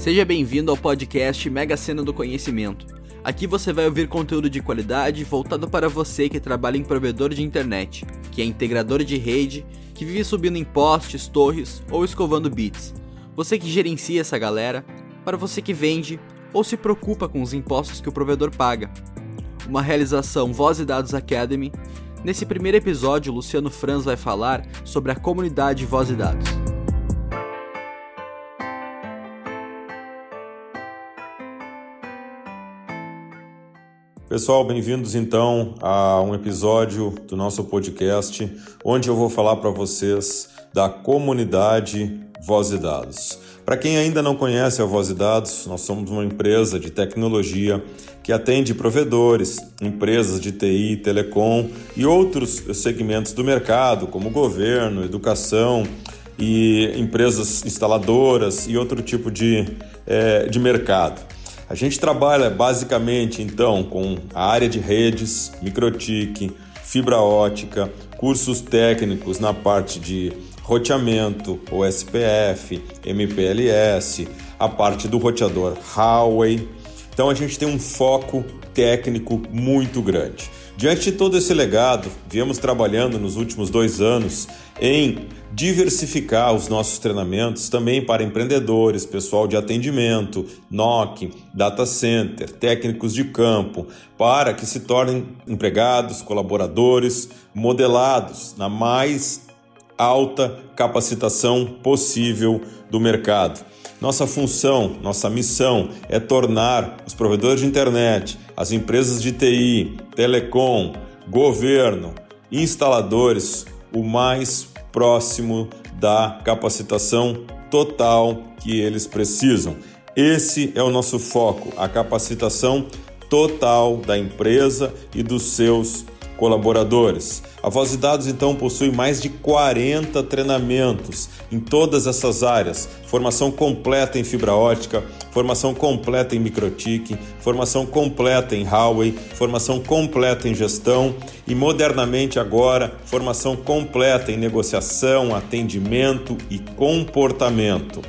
Seja bem-vindo ao podcast Mega Sena do Conhecimento. Aqui você vai ouvir conteúdo de qualidade voltado para você que trabalha em provedor de internet, que é integrador de rede, que vive subindo em postes, torres ou escovando bits. Você que gerencia essa galera, para você que vende ou se preocupa com os impostos que o provedor paga. Uma realização Voz e Dados Academy. Nesse primeiro episódio, Luciano Franz vai falar sobre a comunidade Voz e Dados. Pessoal, bem-vindos então a um episódio do nosso podcast, onde eu vou falar para vocês da comunidade Voz e Dados. Para quem ainda não conhece a Voz e Dados, nós somos uma empresa de tecnologia que atende provedores, empresas de TI, telecom e outros segmentos do mercado, como governo, educação e empresas instaladoras e outro tipo de, é, de mercado. A gente trabalha basicamente então com a área de redes, microtik, fibra ótica, cursos técnicos na parte de roteamento, OSPF, MPLS, a parte do roteador Huawei. Então a gente tem um foco técnico muito grande. Diante de todo esse legado, viemos trabalhando nos últimos dois anos em diversificar os nossos treinamentos também para empreendedores, pessoal de atendimento, NOC, data center, técnicos de campo, para que se tornem empregados, colaboradores, modelados na mais alta capacitação possível do mercado. Nossa função, nossa missão é tornar os provedores de internet, as empresas de TI, telecom, governo, instaladores o mais próximo da capacitação total que eles precisam. Esse é o nosso foco, a capacitação total da empresa e dos seus colaboradores. A Voz de Dados então possui mais de 40 treinamentos em todas essas áreas: formação completa em fibra ótica, formação completa em microtik, formação completa em Huawei, formação completa em gestão e modernamente agora formação completa em negociação, atendimento e comportamento.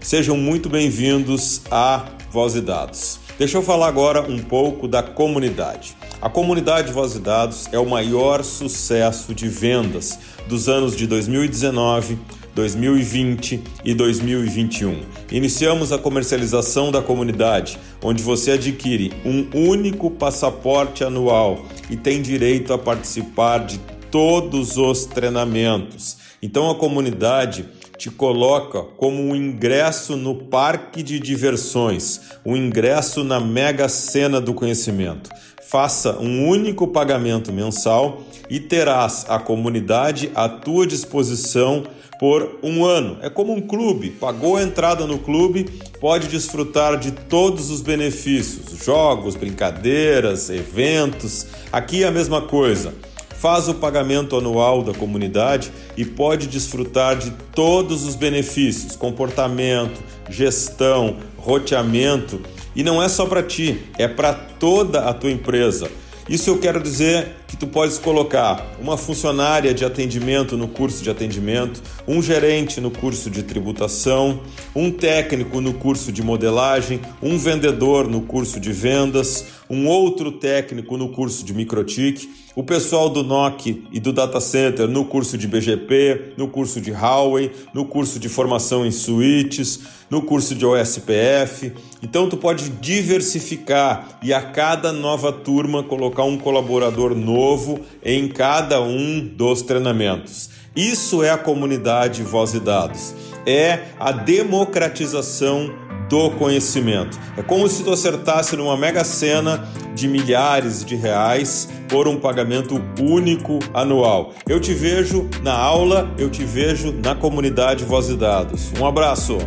Sejam muito bem-vindos à Voz de Dados. Deixa eu falar agora um pouco da comunidade. A comunidade Voz e Dados é o maior sucesso de vendas dos anos de 2019, 2020 e 2021. Iniciamos a comercialização da comunidade, onde você adquire um único passaporte anual e tem direito a participar de todos os treinamentos. Então a comunidade te coloca como um ingresso no parque de diversões, um ingresso na mega cena do conhecimento faça um único pagamento mensal e terás a comunidade à tua disposição por um ano. É como um clube, pagou a entrada no clube, pode desfrutar de todos os benefícios, jogos, brincadeiras, eventos. Aqui é a mesma coisa. Faz o pagamento anual da comunidade e pode desfrutar de todos os benefícios, comportamento, gestão, roteamento e não é só para ti, é para toda a tua empresa. Isso eu quero dizer que tu podes colocar uma funcionária de atendimento no curso de atendimento, um gerente no curso de tributação, um técnico no curso de modelagem, um vendedor no curso de vendas, um outro técnico no curso de microtik, o pessoal do NOC e do Data Center no curso de BGP, no curso de Huawei, no curso de formação em switches, no curso de OSPF. Então tu pode diversificar e a cada nova turma colocar um colaborador novo em cada um dos treinamentos. Isso é a comunidade Voz e Dados. É a democratização do conhecimento. É como se tu acertasse numa mega cena de milhares de reais por um pagamento único anual. Eu te vejo na aula, eu te vejo na comunidade Voz e Dados. Um abraço!